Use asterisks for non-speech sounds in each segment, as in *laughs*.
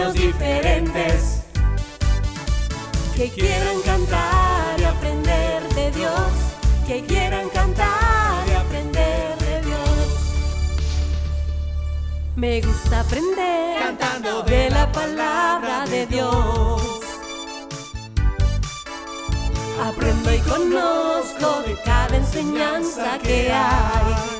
niños diferentes que quieran cantar y aprender de Dios, que quieran cantar y aprender de Dios. Me gusta aprender Cantando de la palabra de Dios. Aprendo y conozco de cada enseñanza que hay.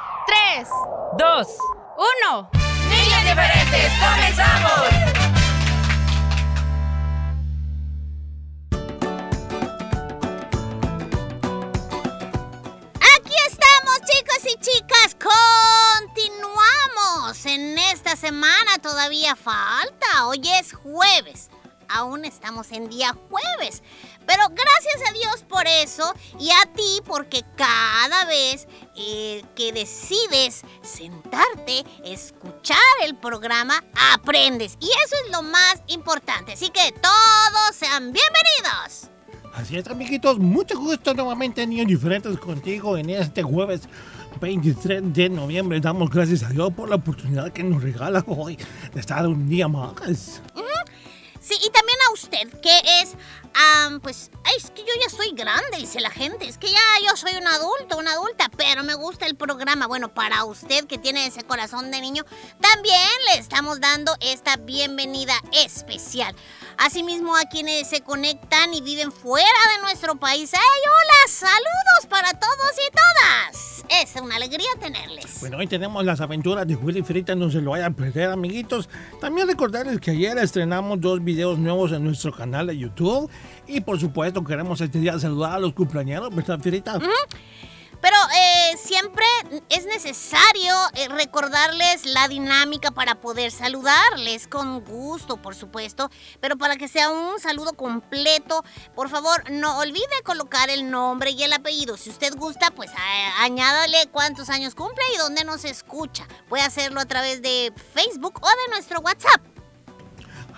tres, dos, uno. niños diferentes, comenzamos. Aquí estamos, chicos y chicas. Continuamos. En esta semana todavía falta. Hoy es jueves. Aún estamos en día jueves. Pero gracias a Dios por eso y a ti porque cada vez eh, que decides sentarte, escuchar el programa, aprendes. Y eso es lo más importante. Así que todos sean bienvenidos. Así es, amiguitos, mucho gusto nuevamente, niños diferentes, contigo en este jueves 23 de noviembre. Damos gracias a Dios por la oportunidad que nos regala hoy de estar un día más. Sí, y también a usted, que es, am, pues, es que yo ya soy grande, dice la gente, es que ya yo soy un adulto, una adulta, pero me gusta el programa. Bueno, para usted que tiene ese corazón de niño, también le estamos dando esta bienvenida especial. Asimismo, a quienes se conectan y viven fuera de nuestro país, ¡ay, hola! Saludos para todos y todas. Es una alegría tenerles. Bueno, hoy tenemos las aventuras de Willy Frita, no se lo vayan a perder, amiguitos. También recordarles que ayer estrenamos dos videos nuevos en nuestro canal de YouTube. Y por supuesto, queremos este día saludar a los cumpleaños, ¿verdad, Frita? Pero eh, siempre es necesario eh, recordarles la dinámica para poder saludarles con gusto, por supuesto. Pero para que sea un saludo completo, por favor, no olvide colocar el nombre y el apellido. Si usted gusta, pues añádale cuántos años cumple y dónde nos escucha. Puede hacerlo a través de Facebook o de nuestro WhatsApp.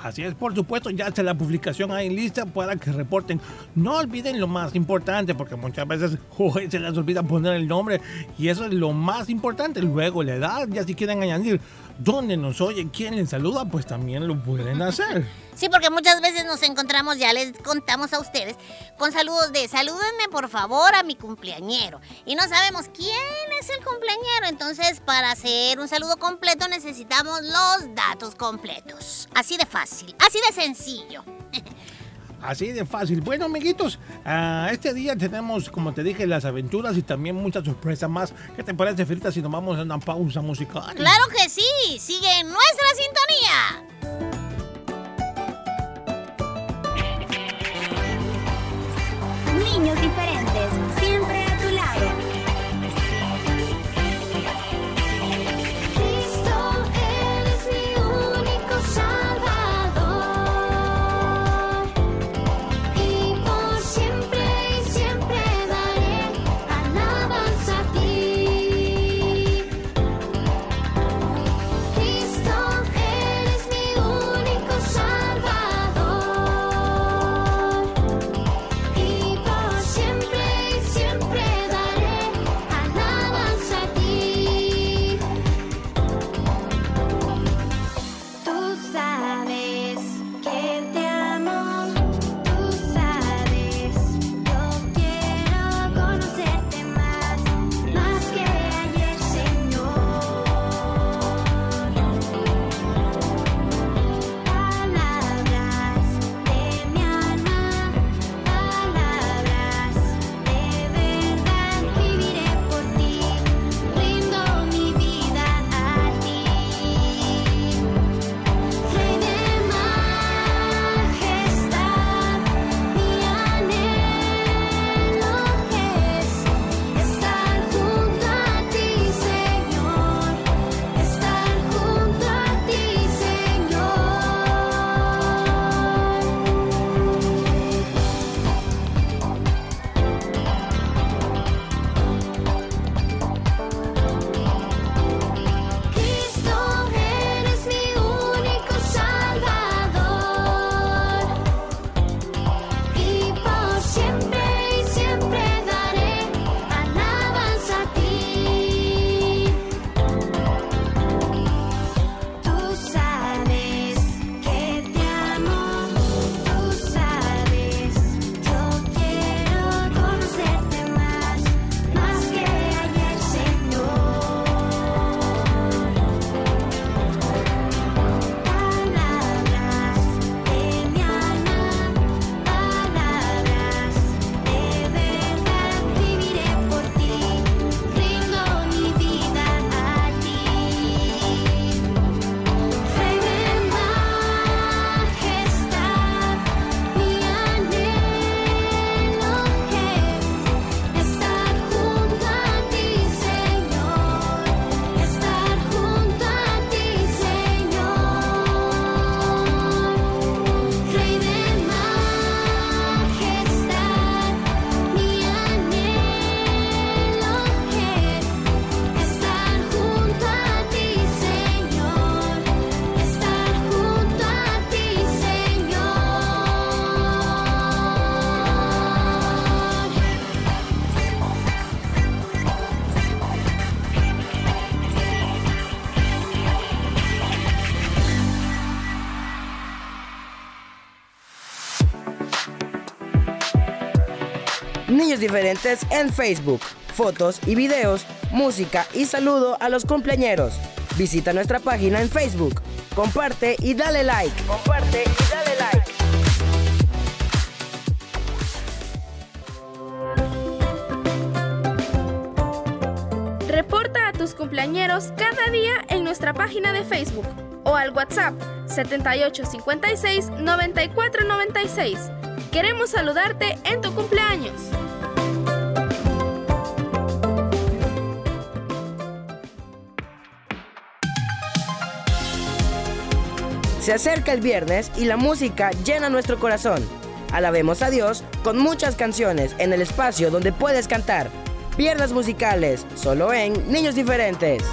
Así es, por supuesto, ya está la publicación ahí lista para que reporten. No olviden lo más importante, porque muchas veces *laughs* se les olvida poner el nombre y eso es lo más importante. Luego la edad, ya si quieren añadir dónde nos oye, quién les saluda, pues también lo pueden *laughs* hacer. Sí, porque muchas veces nos encontramos, ya les contamos a ustedes, con saludos de salúdenme por favor a mi cumpleañero. Y no sabemos quién es el cumpleañero. Entonces, para hacer un saludo completo necesitamos los datos completos. Así de fácil, así de sencillo. *laughs* Así de fácil. Bueno, amiguitos, ah, este día tenemos, como te dije, las aventuras y también muchas sorpresas más. ¿Qué te parece, Frita, si nos vamos a una pausa musical? Claro que sí, sigue en nuestra sintonía. Niños diferentes, Diferentes en Facebook. Fotos y videos, música y saludo a los cumpleañeros. Visita nuestra página en Facebook. Comparte y dale like. Comparte y dale like. Reporta a tus cumpleañeros cada día en nuestra página de Facebook o al WhatsApp 7856 9496. Queremos saludarte en tu cumpleaños. Se acerca el viernes y la música llena nuestro corazón. Alabemos a Dios con muchas canciones en el espacio donde puedes cantar. Viernes musicales, solo en Niños Diferentes.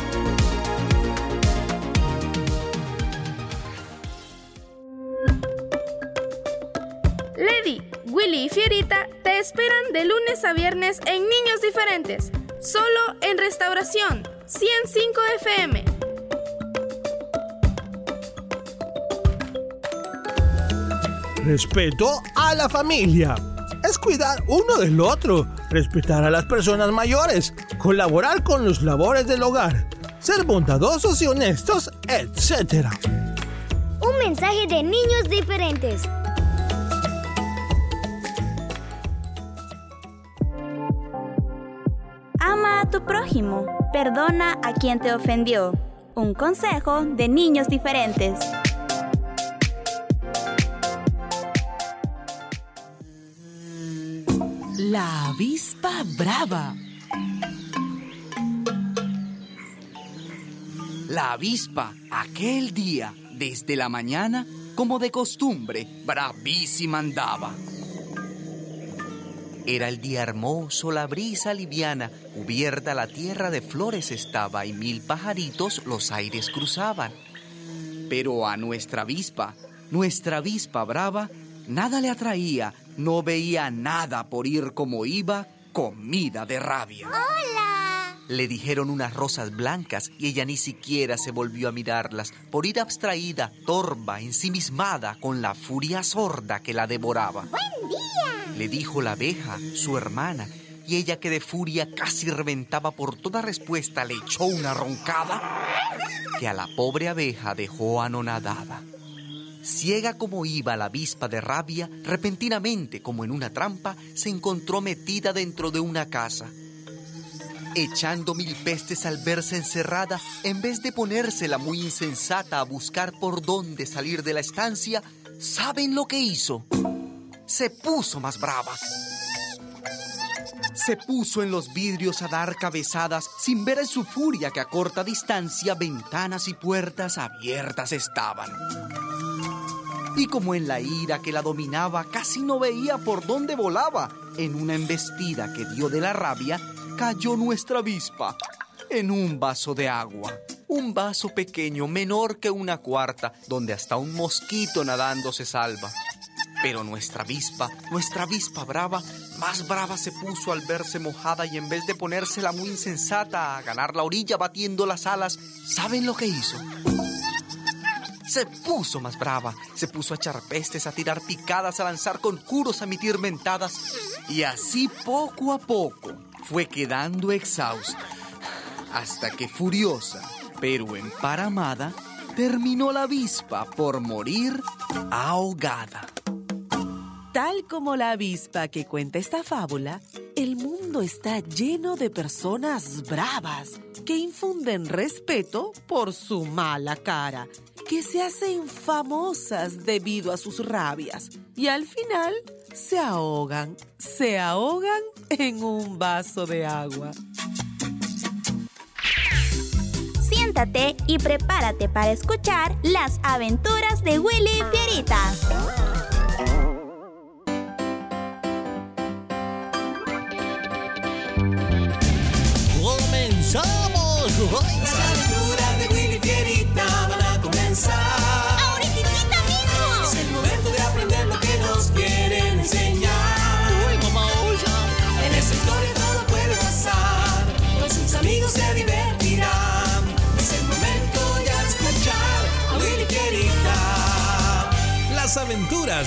Lady, Willy y Fierita te esperan de lunes a viernes en Niños Diferentes, solo en Restauración 105 FM. Respeto a la familia. Es cuidar uno del otro, respetar a las personas mayores, colaborar con los labores del hogar, ser bondadosos y honestos, etc. Un mensaje de niños diferentes. Ama a tu prójimo. Perdona a quien te ofendió. Un consejo de niños diferentes. La avispa brava. La avispa, aquel día, desde la mañana, como de costumbre, bravísima andaba. Era el día hermoso, la brisa liviana, cubierta la tierra de flores estaba y mil pajaritos los aires cruzaban. Pero a nuestra avispa, nuestra avispa brava, nada le atraía, no veía nada por ir como iba, comida de rabia. ¡Hola! Le dijeron unas rosas blancas y ella ni siquiera se volvió a mirarlas, por ir abstraída, torva, ensimismada, con la furia sorda que la devoraba. ¡Buen día! Le dijo la abeja, su hermana, y ella que de furia casi reventaba por toda respuesta le echó una roncada que a la pobre abeja dejó anonadada. Ciega como iba la avispa de rabia, repentinamente, como en una trampa, se encontró metida dentro de una casa. Echando mil pestes al verse encerrada, en vez de ponérsela muy insensata a buscar por dónde salir de la estancia, ¿saben lo que hizo? Se puso más brava. Se puso en los vidrios a dar cabezadas sin ver en su furia que a corta distancia ventanas y puertas abiertas estaban. Y como en la ira que la dominaba casi no veía por dónde volaba, en una embestida que dio de la rabia, cayó nuestra avispa en un vaso de agua. Un vaso pequeño, menor que una cuarta, donde hasta un mosquito nadando se salva. Pero nuestra avispa, nuestra avispa brava, más brava se puso al verse mojada y en vez de ponérsela muy insensata a ganar la orilla batiendo las alas, ¿saben lo que hizo? Se puso más brava, se puso a echar pestes, a tirar picadas, a lanzar conjuros, a emitir mentadas. Y así poco a poco fue quedando exhausta. Hasta que furiosa, pero emparamada, terminó la avispa por morir ahogada. Tal como la avispa que cuenta esta fábula, el está lleno de personas bravas que infunden respeto por su mala cara, que se hacen famosas debido a sus rabias y al final se ahogan, se ahogan en un vaso de agua. Siéntate y prepárate para escuchar las aventuras de Willy Fierita.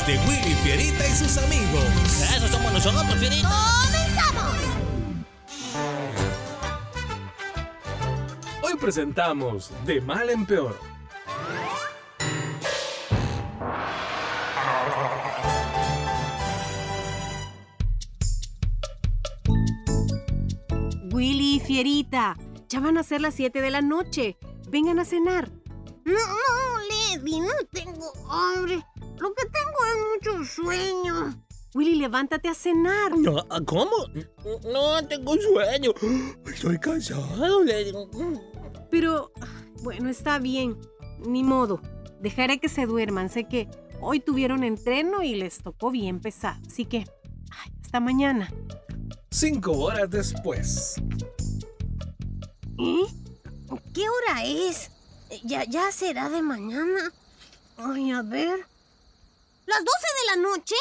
de Willy Fierita y sus amigos. Eso somos nosotros, Fierita. ¡Comenzamos! Hoy presentamos De Mal en Peor. Willy y Fierita, ya van a ser las 7 de la noche. Vengan a cenar. No, no, Lady, no tengo hambre. Lo que tengo es mucho sueño. Willy, levántate a cenar. No, ¿Cómo? No tengo sueño. Estoy cansado, Lady. Pero, bueno, está bien. Ni modo. Dejaré que se duerman. Sé que hoy tuvieron entreno y les tocó bien pesado. Así que, ay, hasta mañana. Cinco horas después. ¿Eh? ¿Qué hora es? ¿Ya, ¿Ya será de mañana? Ay, a ver. ¿Las 12 de la noche?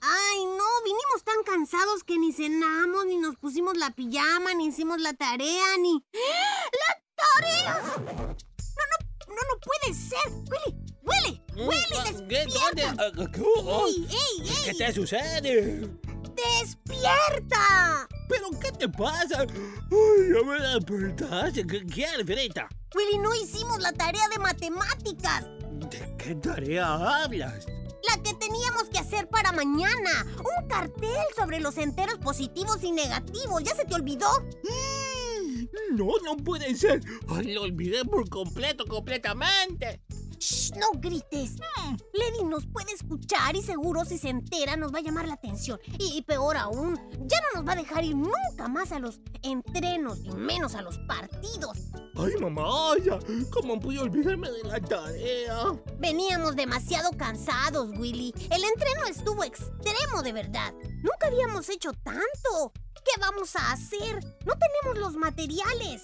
Ay, no, vinimos tan cansados que ni cenamos, ni nos pusimos la pijama, ni hicimos la tarea, ni... *gasps* ¡La tarea! No, no, no, no puede ser. Willy, Willy, Willy, ¿Qué? despierta. ¿Dónde? ¡Ey, ey, ey! ¿Qué te sucede? ¡Despierta! ¿Pero qué te pasa? Ay, ya me despertaste. ¿Qué quieres, Verita? Willy, no hicimos la tarea de matemáticas. ¿De qué tarea hablas? La que teníamos que hacer para mañana. Un cartel sobre los enteros positivos y negativos. ¿Ya se te olvidó? No, no puede ser. Lo olvidé por completo, completamente. Shh, no grites. Lady nos puede escuchar y seguro si se entera nos va a llamar la atención. Y, y peor aún, ya no nos va a dejar ir nunca más a los entrenos y menos a los partidos. Ay, mamá, ya. ¿Cómo pude olvidarme de la tarea? Veníamos demasiado cansados, Willy. El entreno estuvo extremo de verdad. Nunca habíamos hecho tanto. ¿Qué vamos a hacer? No tenemos los materiales.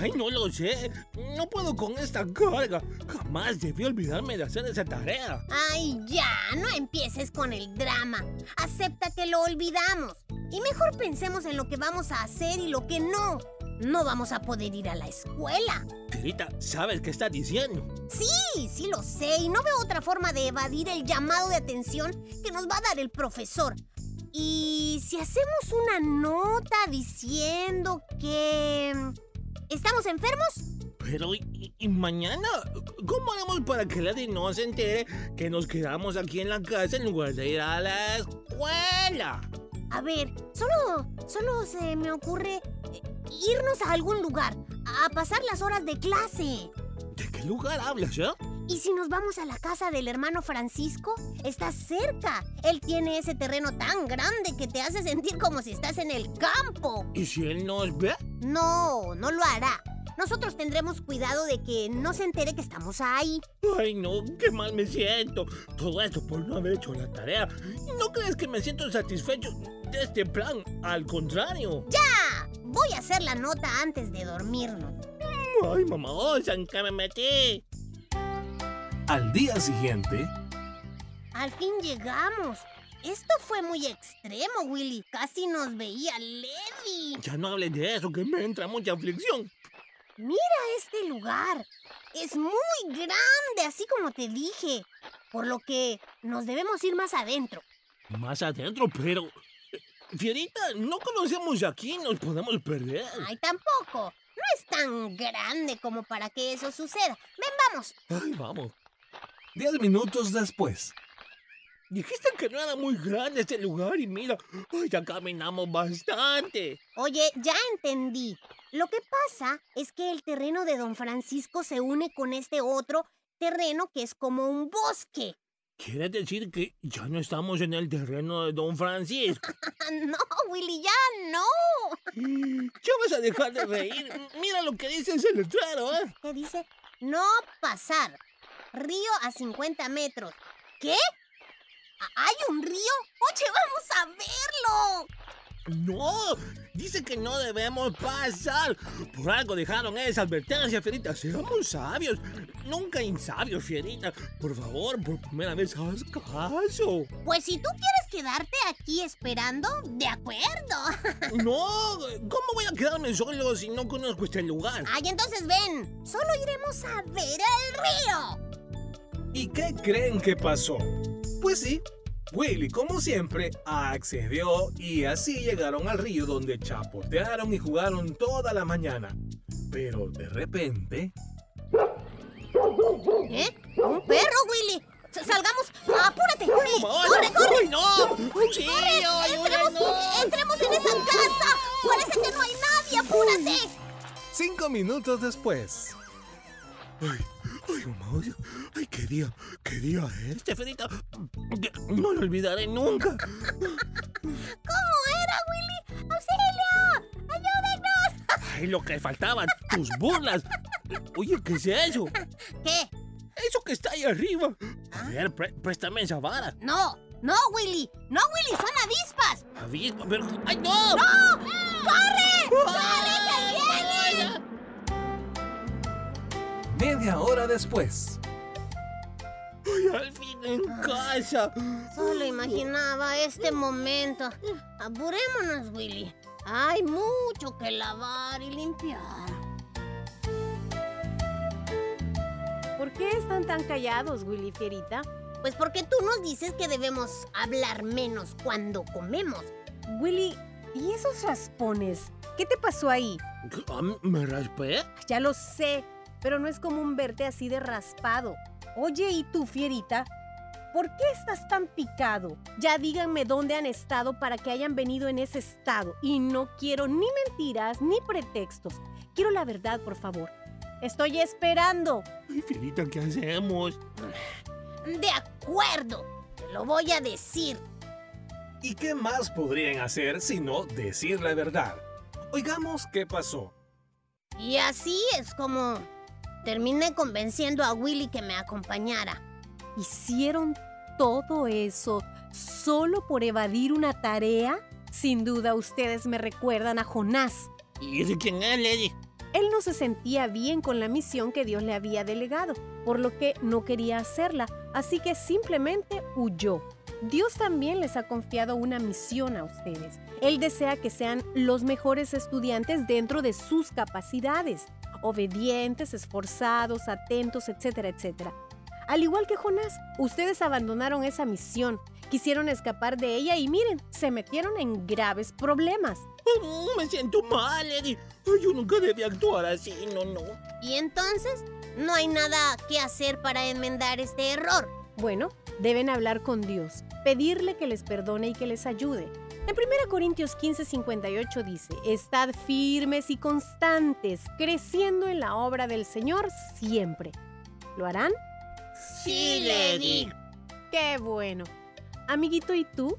Ay, no lo sé. No puedo con esta carga. Jamás debí olvidarme de hacer esa tarea. Ay, ya, no empieces con el drama. Acepta que lo olvidamos. Y mejor pensemos en lo que vamos a hacer y lo que no. No vamos a poder ir a la escuela. Tirita, ¿sabes qué está diciendo? Sí, sí lo sé. Y no veo otra forma de evadir el llamado de atención que nos va a dar el profesor. Y si hacemos una nota diciendo que... ¿Estamos enfermos? Pero, ¿y, y mañana? ¿Cómo haremos para que Lady no se entere que nos quedamos aquí en la casa en lugar de ir a la escuela? A ver, solo, solo se me ocurre eh, irnos a algún lugar, a pasar las horas de clase. ¿De qué lugar hablas, eh? ¿Y si nos vamos a la casa del hermano Francisco? Está cerca. Él tiene ese terreno tan grande que te hace sentir como si estás en el campo. ¿Y si él nos ve? No, no lo hará. Nosotros tendremos cuidado de que no se entere que estamos ahí. Ay, no, qué mal me siento. Todo esto por no haber hecho la tarea. ¿No crees que me siento satisfecho de este plan? Al contrario. ¡Ya! Voy a hacer la nota antes de dormirnos. Ay, mamá, ¿en qué me metí? Al día siguiente, Al fin llegamos. Esto fue muy extremo, Willy. Casi nos veía Levi. Ya no hables de eso, que me entra mucha aflicción. Mira este lugar. Es muy grande, así como te dije. Por lo que nos debemos ir más adentro. Más adentro, pero... eh, Fierita, no conocemos aquí, nos podemos perder. Ay, tampoco. No es tan grande como para que eso suceda. Ven, vamos. Ay, vamos. Diez minutos después. Dijiste que no era muy grande este lugar y mira, ay, ya caminamos bastante. Oye, ya entendí. Lo que pasa es que el terreno de don Francisco se une con este otro terreno que es como un bosque. ¿Quiere decir que ya no estamos en el terreno de Don Francisco? *laughs* no, Willy, ya no. ¿Ya vas a dejar de reír? Mira lo que dice ese letrero, ¿eh? ¿Qué dice? No pasar. Río a 50 metros. ¿Qué? ¿A- ¿Hay un río? Oye, vamos a verlo. No, dice que no debemos pasar. Por algo dejaron esa advertencia, Fierita. Seamos sabios. Nunca insabios, Fierita. Por favor, por primera vez, haz caso. Pues si tú quieres quedarte aquí esperando, de acuerdo. *laughs* No, ¿cómo voy a quedarme solo si no conozco este lugar? Ay, entonces ven. Solo iremos a ver el río. ¿Y qué creen que pasó? Pues sí, Willy, como siempre, accedió y así llegaron al río donde chapotearon y jugaron toda la mañana. Pero de repente... ¿Eh? ¿Un perro, Willy? Salgamos. ¡Apúrate! Sí, ¡Vamos! ¡Corre, corre! ¡Ay, no! ¡Corre! ¡Sí, ¡Entremos, ayúdanos! entremos en esa casa! ¡Parece que no hay nadie! ¡Apúrate! Cinco minutos después. Ay, ay, mamá, ay, ay, qué día, qué día es. Estefanita, que no lo olvidaré nunca. ¿Cómo era, Willy? ¡Auxilio! ¡Ayúdenos! Ay, lo que faltaban, tus burlas. Oye, ¿qué es eso? ¿Qué? Eso que está ahí arriba. A ver, pré- préstame esa vara. No, no, Willy. No, Willy, son avispas. Avispa, pero... ¡Ay, no! ¡No! ¡Corre! ¡Corre, que vienen! Media hora después. Ay, al fin en casa. Solo imaginaba este momento. Apurémonos, Willy. Hay mucho que lavar y limpiar. ¿Por qué están tan callados, Willy Fierita? Pues porque tú nos dices que debemos hablar menos cuando comemos. Willy, ¿y esos raspones? ¿Qué te pasó ahí? Ah, ¿Me raspé? Ya lo sé, pero no es común verte así de raspado. Oye, ¿y tú, Fierita? ¿Por qué estás tan picado? Ya díganme dónde han estado para que hayan venido en ese estado. Y no quiero ni mentiras ni pretextos. Quiero la verdad, por favor. Estoy esperando. Ay, Fierita, ¿qué hacemos? De acuerdo, te lo voy a decir. ¿Y qué más podrían hacer sino decir la verdad? Oigamos qué pasó. Y así es como terminé convenciendo a Willy que me acompañara. ¿Hicieron todo eso solo por evadir una tarea? Sin duda ustedes me recuerdan a Jonás. ¿Y ese quién es, Lady? Él no se sentía bien con la misión que Dios le había delegado, por lo que no quería hacerla, así que simplemente huyó. Dios también les ha confiado una misión a ustedes. Él desea que sean los mejores estudiantes dentro de sus capacidades, obedientes, esforzados, atentos, etcétera, etcétera. Al igual que Jonás, ustedes abandonaron esa misión, quisieron escapar de ella y miren, se metieron en graves problemas. Oh, me siento mal, Eddie. Yo nunca debía actuar así, no, no. Y entonces, no hay nada que hacer para enmendar este error. Bueno, deben hablar con Dios, pedirle que les perdone y que les ayude. En 1 Corintios 15, 58 dice, Estad firmes y constantes, creciendo en la obra del Señor siempre. ¿Lo harán? Sí, Lady. ¡Qué bueno! Amiguito, ¿y tú?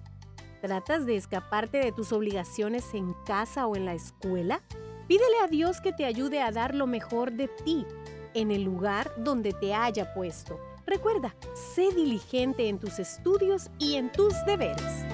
¿Tratas de escaparte de tus obligaciones en casa o en la escuela? Pídele a Dios que te ayude a dar lo mejor de ti en el lugar donde te haya puesto. Recuerda, sé diligente en tus estudios y en tus deberes.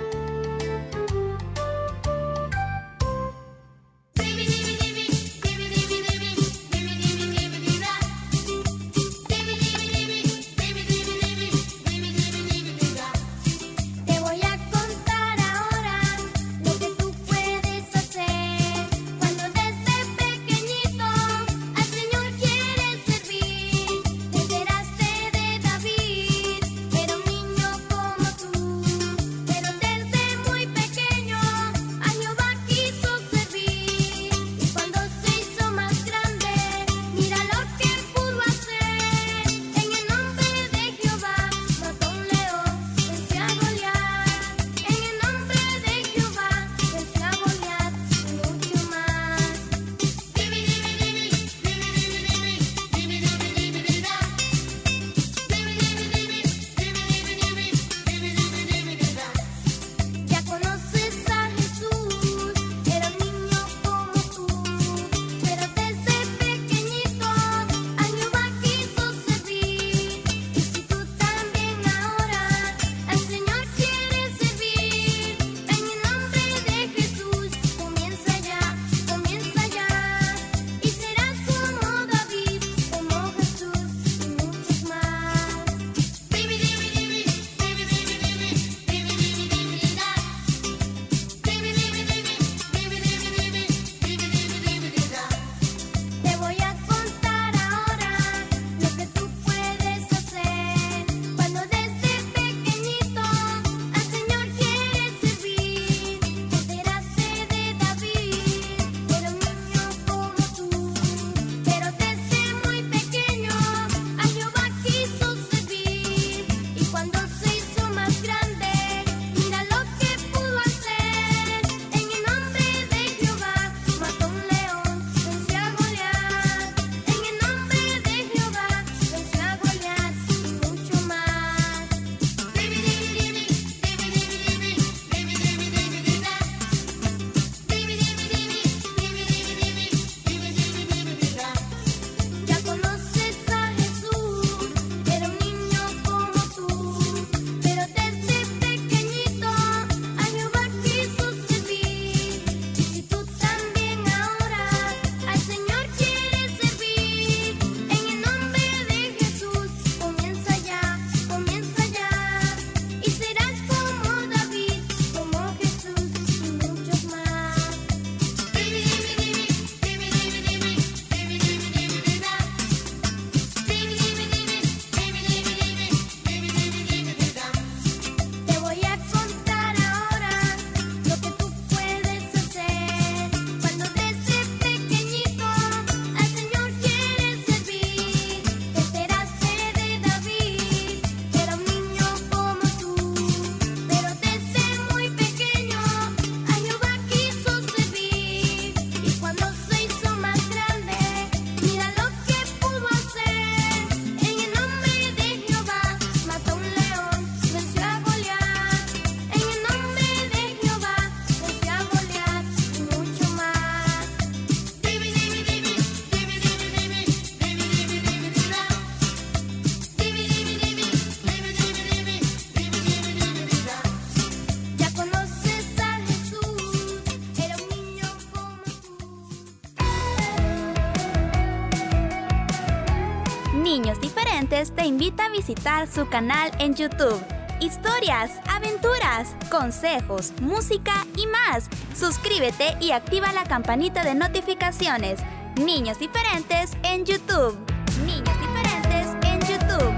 Invita a visitar su canal en YouTube. Historias, aventuras, consejos, música y más. Suscríbete y activa la campanita de notificaciones. Niños Diferentes en YouTube. Niños Diferentes en YouTube.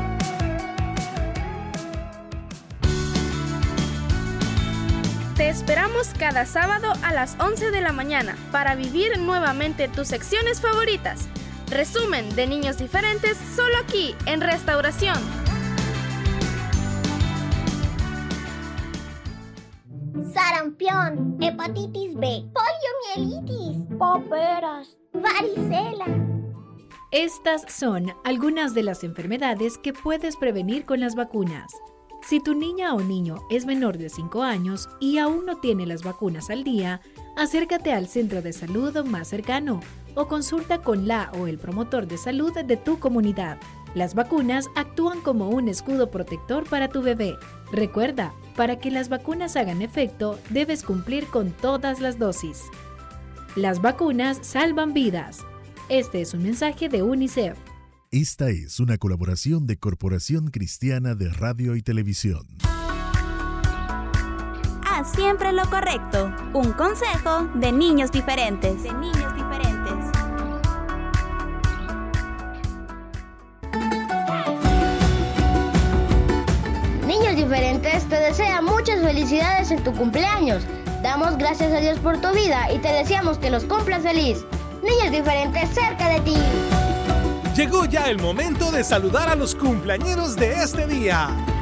Te esperamos cada sábado a las 11 de la mañana para vivir nuevamente tus secciones favoritas. Resumen de niños diferentes solo aquí en Restauración. Sarampión, hepatitis B, poliomielitis, paperas, varicela. Estas son algunas de las enfermedades que puedes prevenir con las vacunas. Si tu niña o niño es menor de 5 años y aún no tiene las vacunas al día, acércate al centro de salud más cercano o consulta con la o el promotor de salud de tu comunidad. Las vacunas actúan como un escudo protector para tu bebé. Recuerda, para que las vacunas hagan efecto, debes cumplir con todas las dosis. Las vacunas salvan vidas. Este es un mensaje de UNICEF. Esta es una colaboración de Corporación Cristiana de Radio y Televisión. Haz siempre lo correcto. Un consejo de niños diferentes. De niños diferentes. Niños diferentes te desea muchas felicidades en tu cumpleaños. Damos gracias a Dios por tu vida y te deseamos que los cumplas feliz. Niños diferentes cerca de ti. Llegó ya el momento de saludar a los cumpleañeros de este día.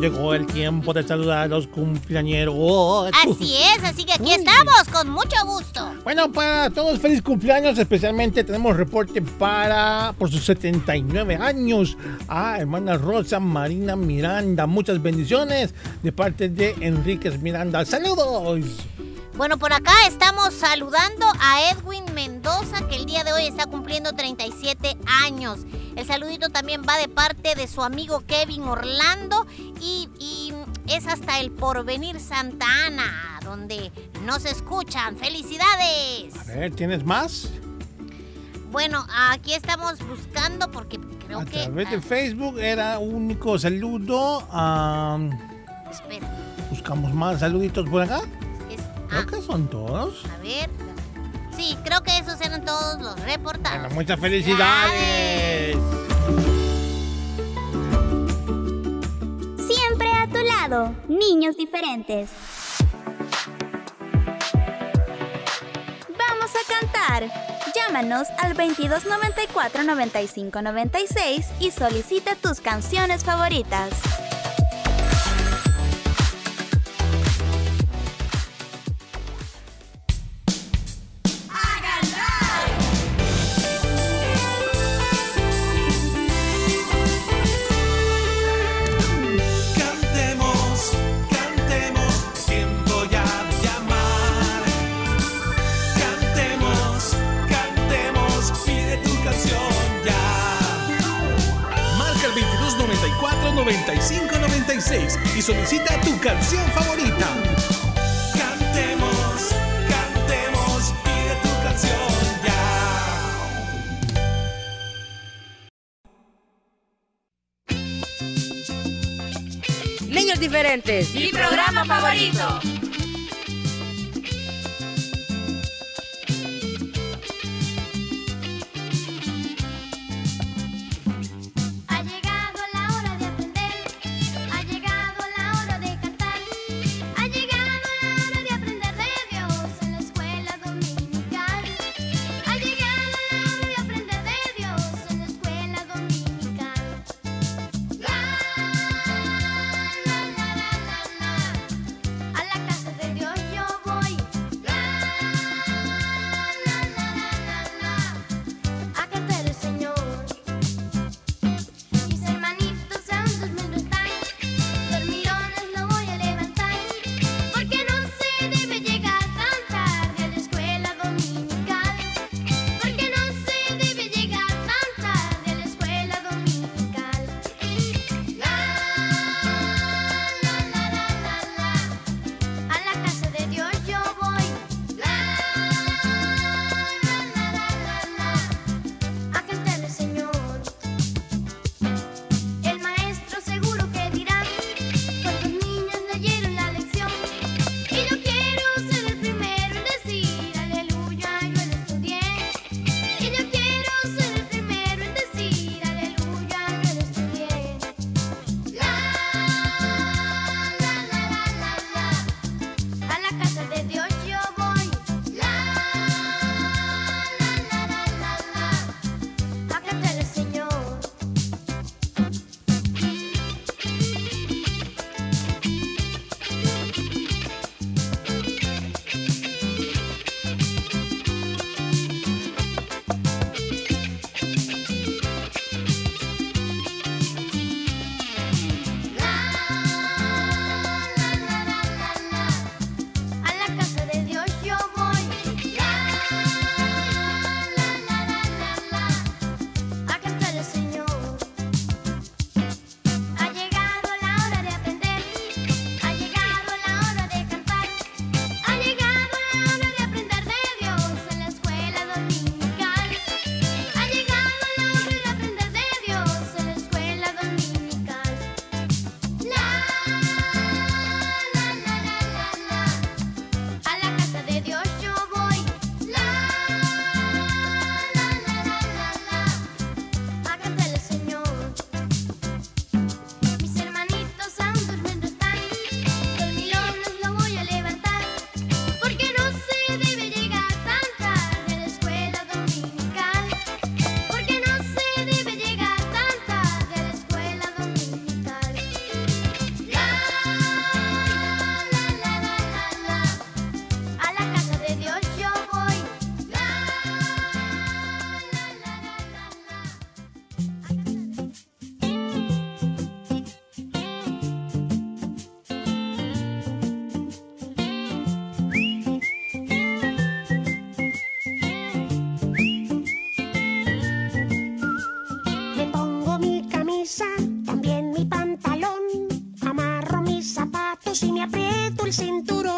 Llegó el tiempo de saludar a los cumpleañeros. Así es, así que aquí estamos con mucho gusto. Bueno, para todos, feliz cumpleaños. Especialmente tenemos reporte para, por sus 79 años, a hermana Rosa Marina Miranda. Muchas bendiciones de parte de Enríquez Miranda. ¡Saludos! Bueno, por acá estamos saludando a Edwin Mendoza, que el día de hoy está cumpliendo 37 años. El saludito también va de parte de su amigo Kevin Orlando y, y es hasta el Porvenir Santa Ana, donde nos escuchan. ¡Felicidades! A ver, ¿tienes más? Bueno, aquí estamos buscando porque creo A que... través de Facebook era único saludo. ah, Espera, buscamos más saluditos por acá. Creo ah, que son todos. a ver. Sí, creo que esos eran todos los reportados. Bueno, muchas felicidades. Siempre a tu lado, niños diferentes. Vamos a cantar. Llámanos al 2294 95 96 y solicita tus canciones favoritas.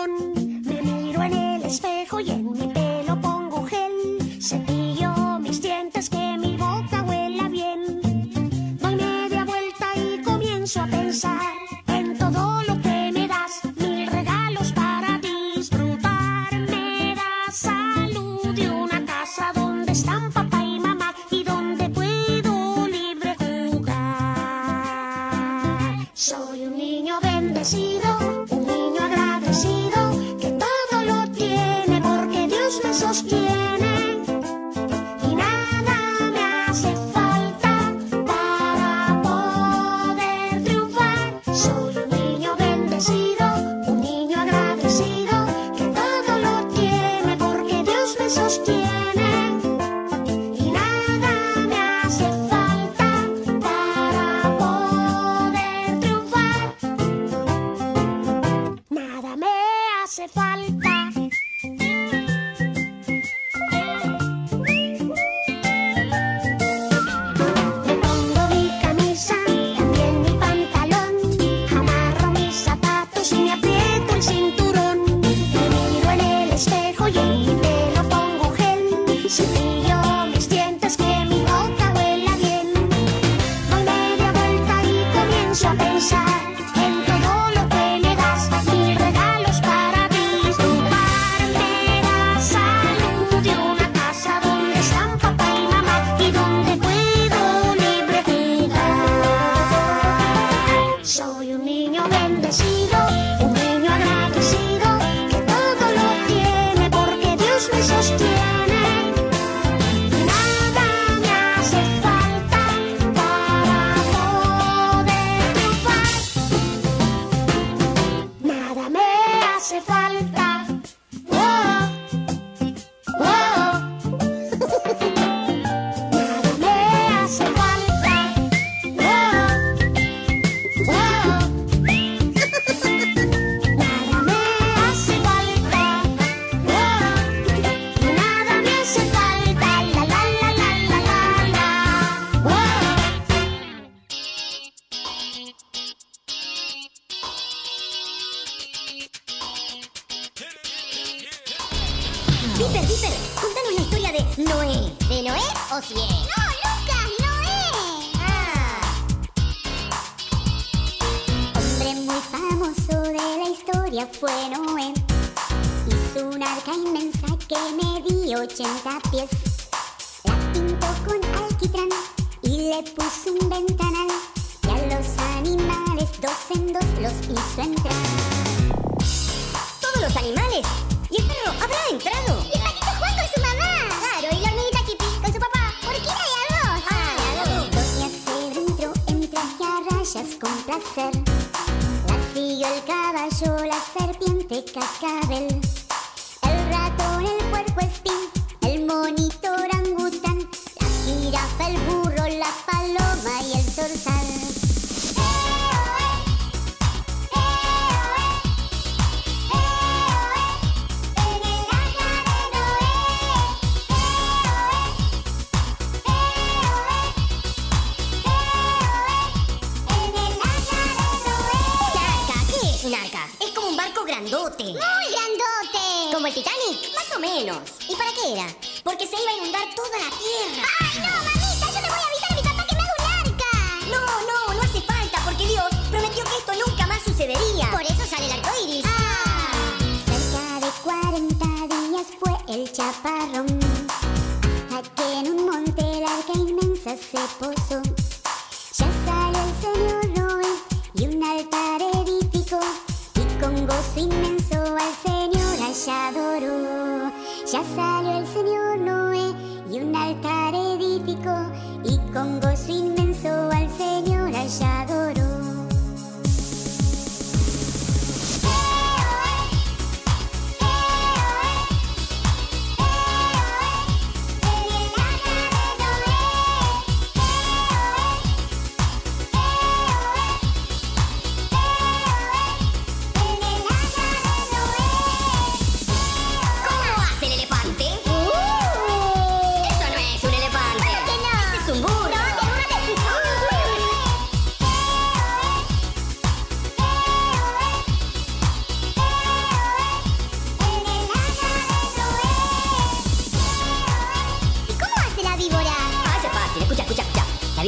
corazón. Me miro en el espejo y en mi niño bendecido.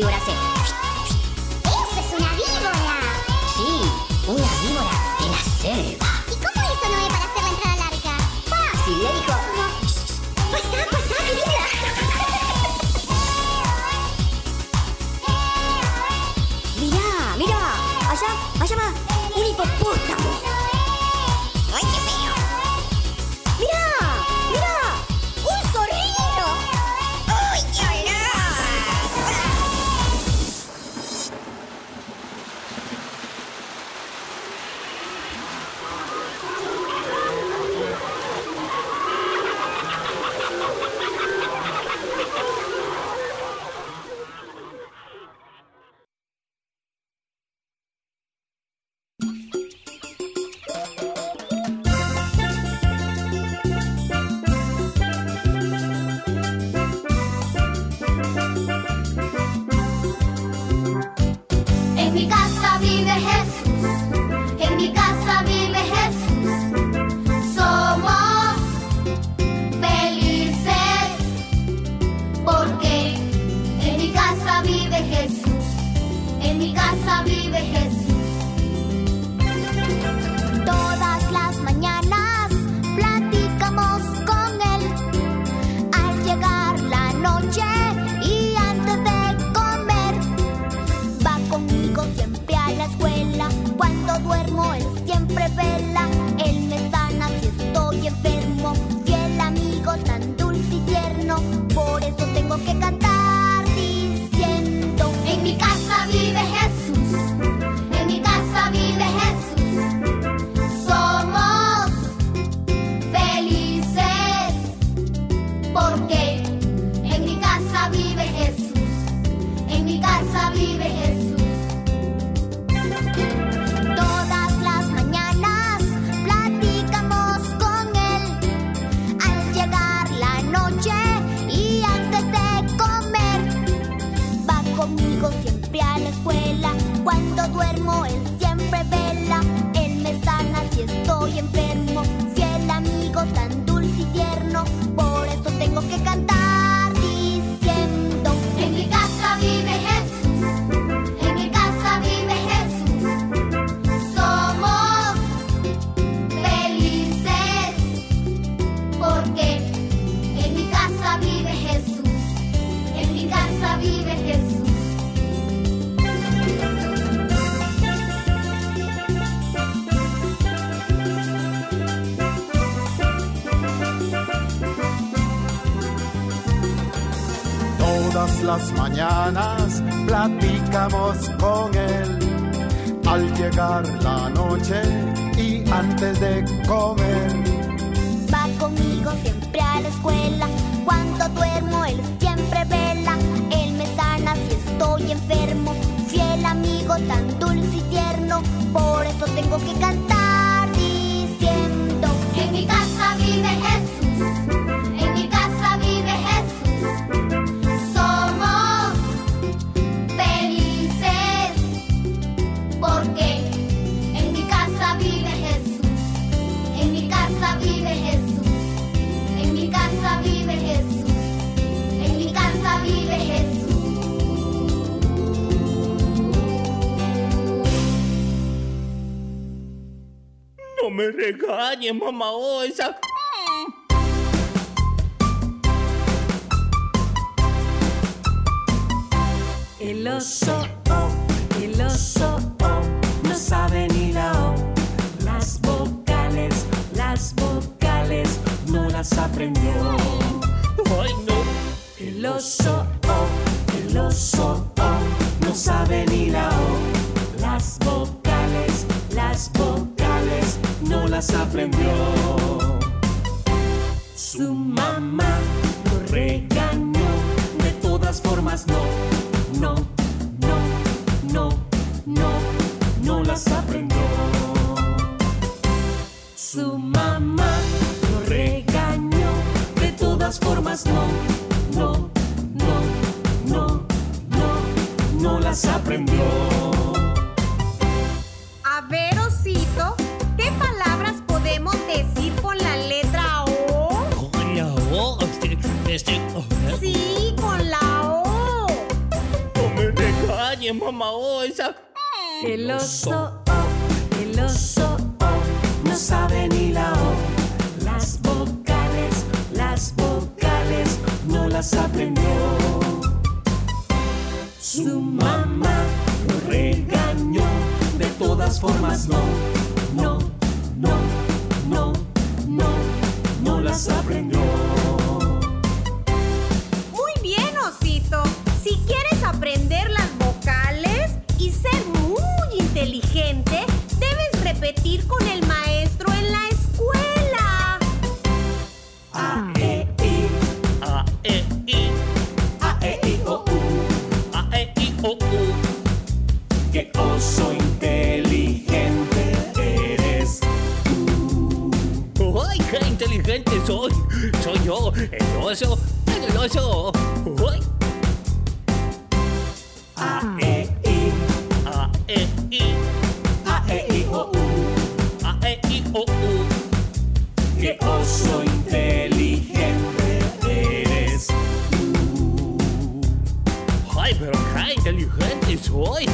La víbora enfermo. Las mañanas platicamos con él. Al llegar la noche y antes de comer. Va conmigo siempre a la escuela. Cuando duermo, él siempre vela. Él me sana si estoy enfermo. Fiel amigo, tan dulce y tierno. Por eso tengo que cantar regañes, mamá Osa. El Osa. El oso, oh, el oso, oh, no sabe ni la O. Las vocales, las vocales, no las aprendió. Su mamá lo regañó, de todas formas no, no, no, no, no, no las aprendió. Muy bien, osito. Si quieres aprender con el maestro en la escuela. A, E, I, A, E, I, A, E, I, O, U. A, E, I, O, U. Qué oso inteligente eres. ¡Ay, qué inteligente soy! Soy yo, el oso, el oso. ¡Ay! A, E, I, A, E, I, Qué oso inteligente eres. ¡Ay, pero qué inteligente soy!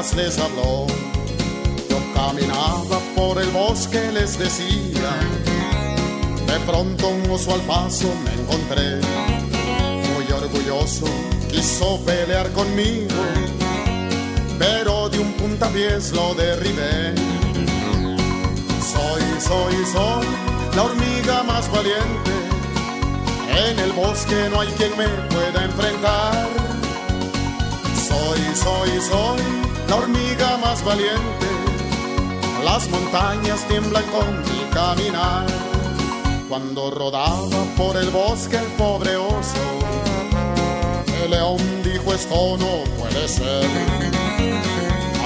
les habló. Yo caminaba por el bosque, les decía. De pronto un oso al paso me encontré. Muy orgulloso, quiso pelear conmigo. Pero de un puntapiés lo derribé. Soy, soy, soy la hormiga más valiente. En el bosque no hay quien me pueda enfrentar soy, soy, soy la hormiga más valiente. Las montañas tiemblan con mi caminar. Cuando rodaba por el bosque el pobre oso, el león dijo esto no puede ser.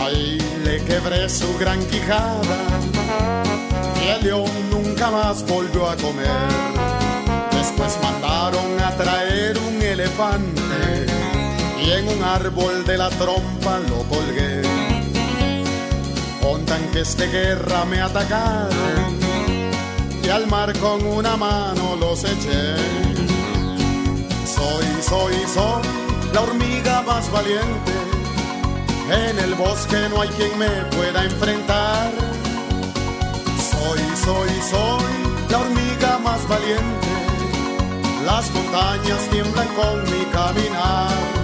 Ahí le quebré su gran quijada y el león nunca más volvió a comer. Después mandaron a traer un elefante y en un árbol de la trompa lo colgué. Con tanques de guerra me atacaron y al mar con una mano los eché. Soy, soy, soy la hormiga más valiente. En el bosque no hay quien me pueda enfrentar. Soy, soy, soy la hormiga más valiente. Las montañas tiemblan con mi caminar.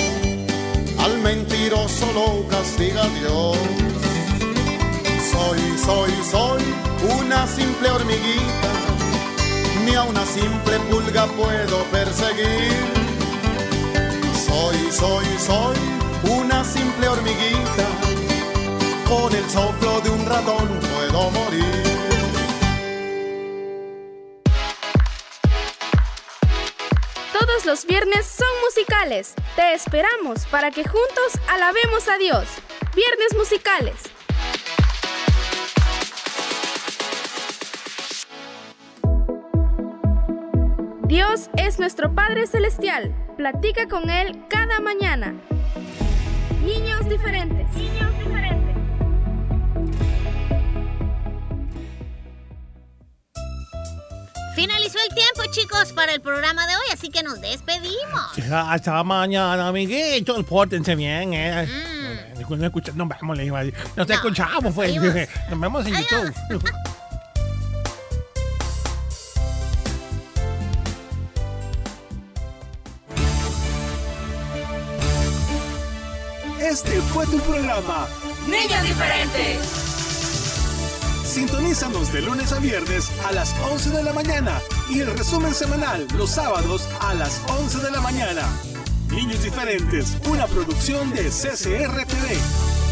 Al mentiroso lo castiga Dios. Soy, soy, soy una simple hormiguita. Ni a una simple pulga puedo perseguir. Soy, soy, soy una simple hormiguita. Con el soplo de un ratón puedo morir. Los viernes son musicales. Te esperamos para que juntos alabemos a Dios. Viernes musicales. Dios es nuestro Padre Celestial. Platica con Él cada mañana. Niños diferentes. Finalizó el tiempo, chicos, para el programa de hoy, así que nos despedimos. Ya, Hasta mañana, amiguitos. Pórtense bien, ¿eh? No escucha- nos vemos, le iba a decir. Nos escuchamos, pues. Nos vemos en YouTube. *laughs* Este fue tu programa. Niños diferentes. Sintonízanos de lunes a viernes a las 11 de la mañana y el resumen semanal los sábados a las 11 de la mañana. Niños diferentes, una producción de CCR TV.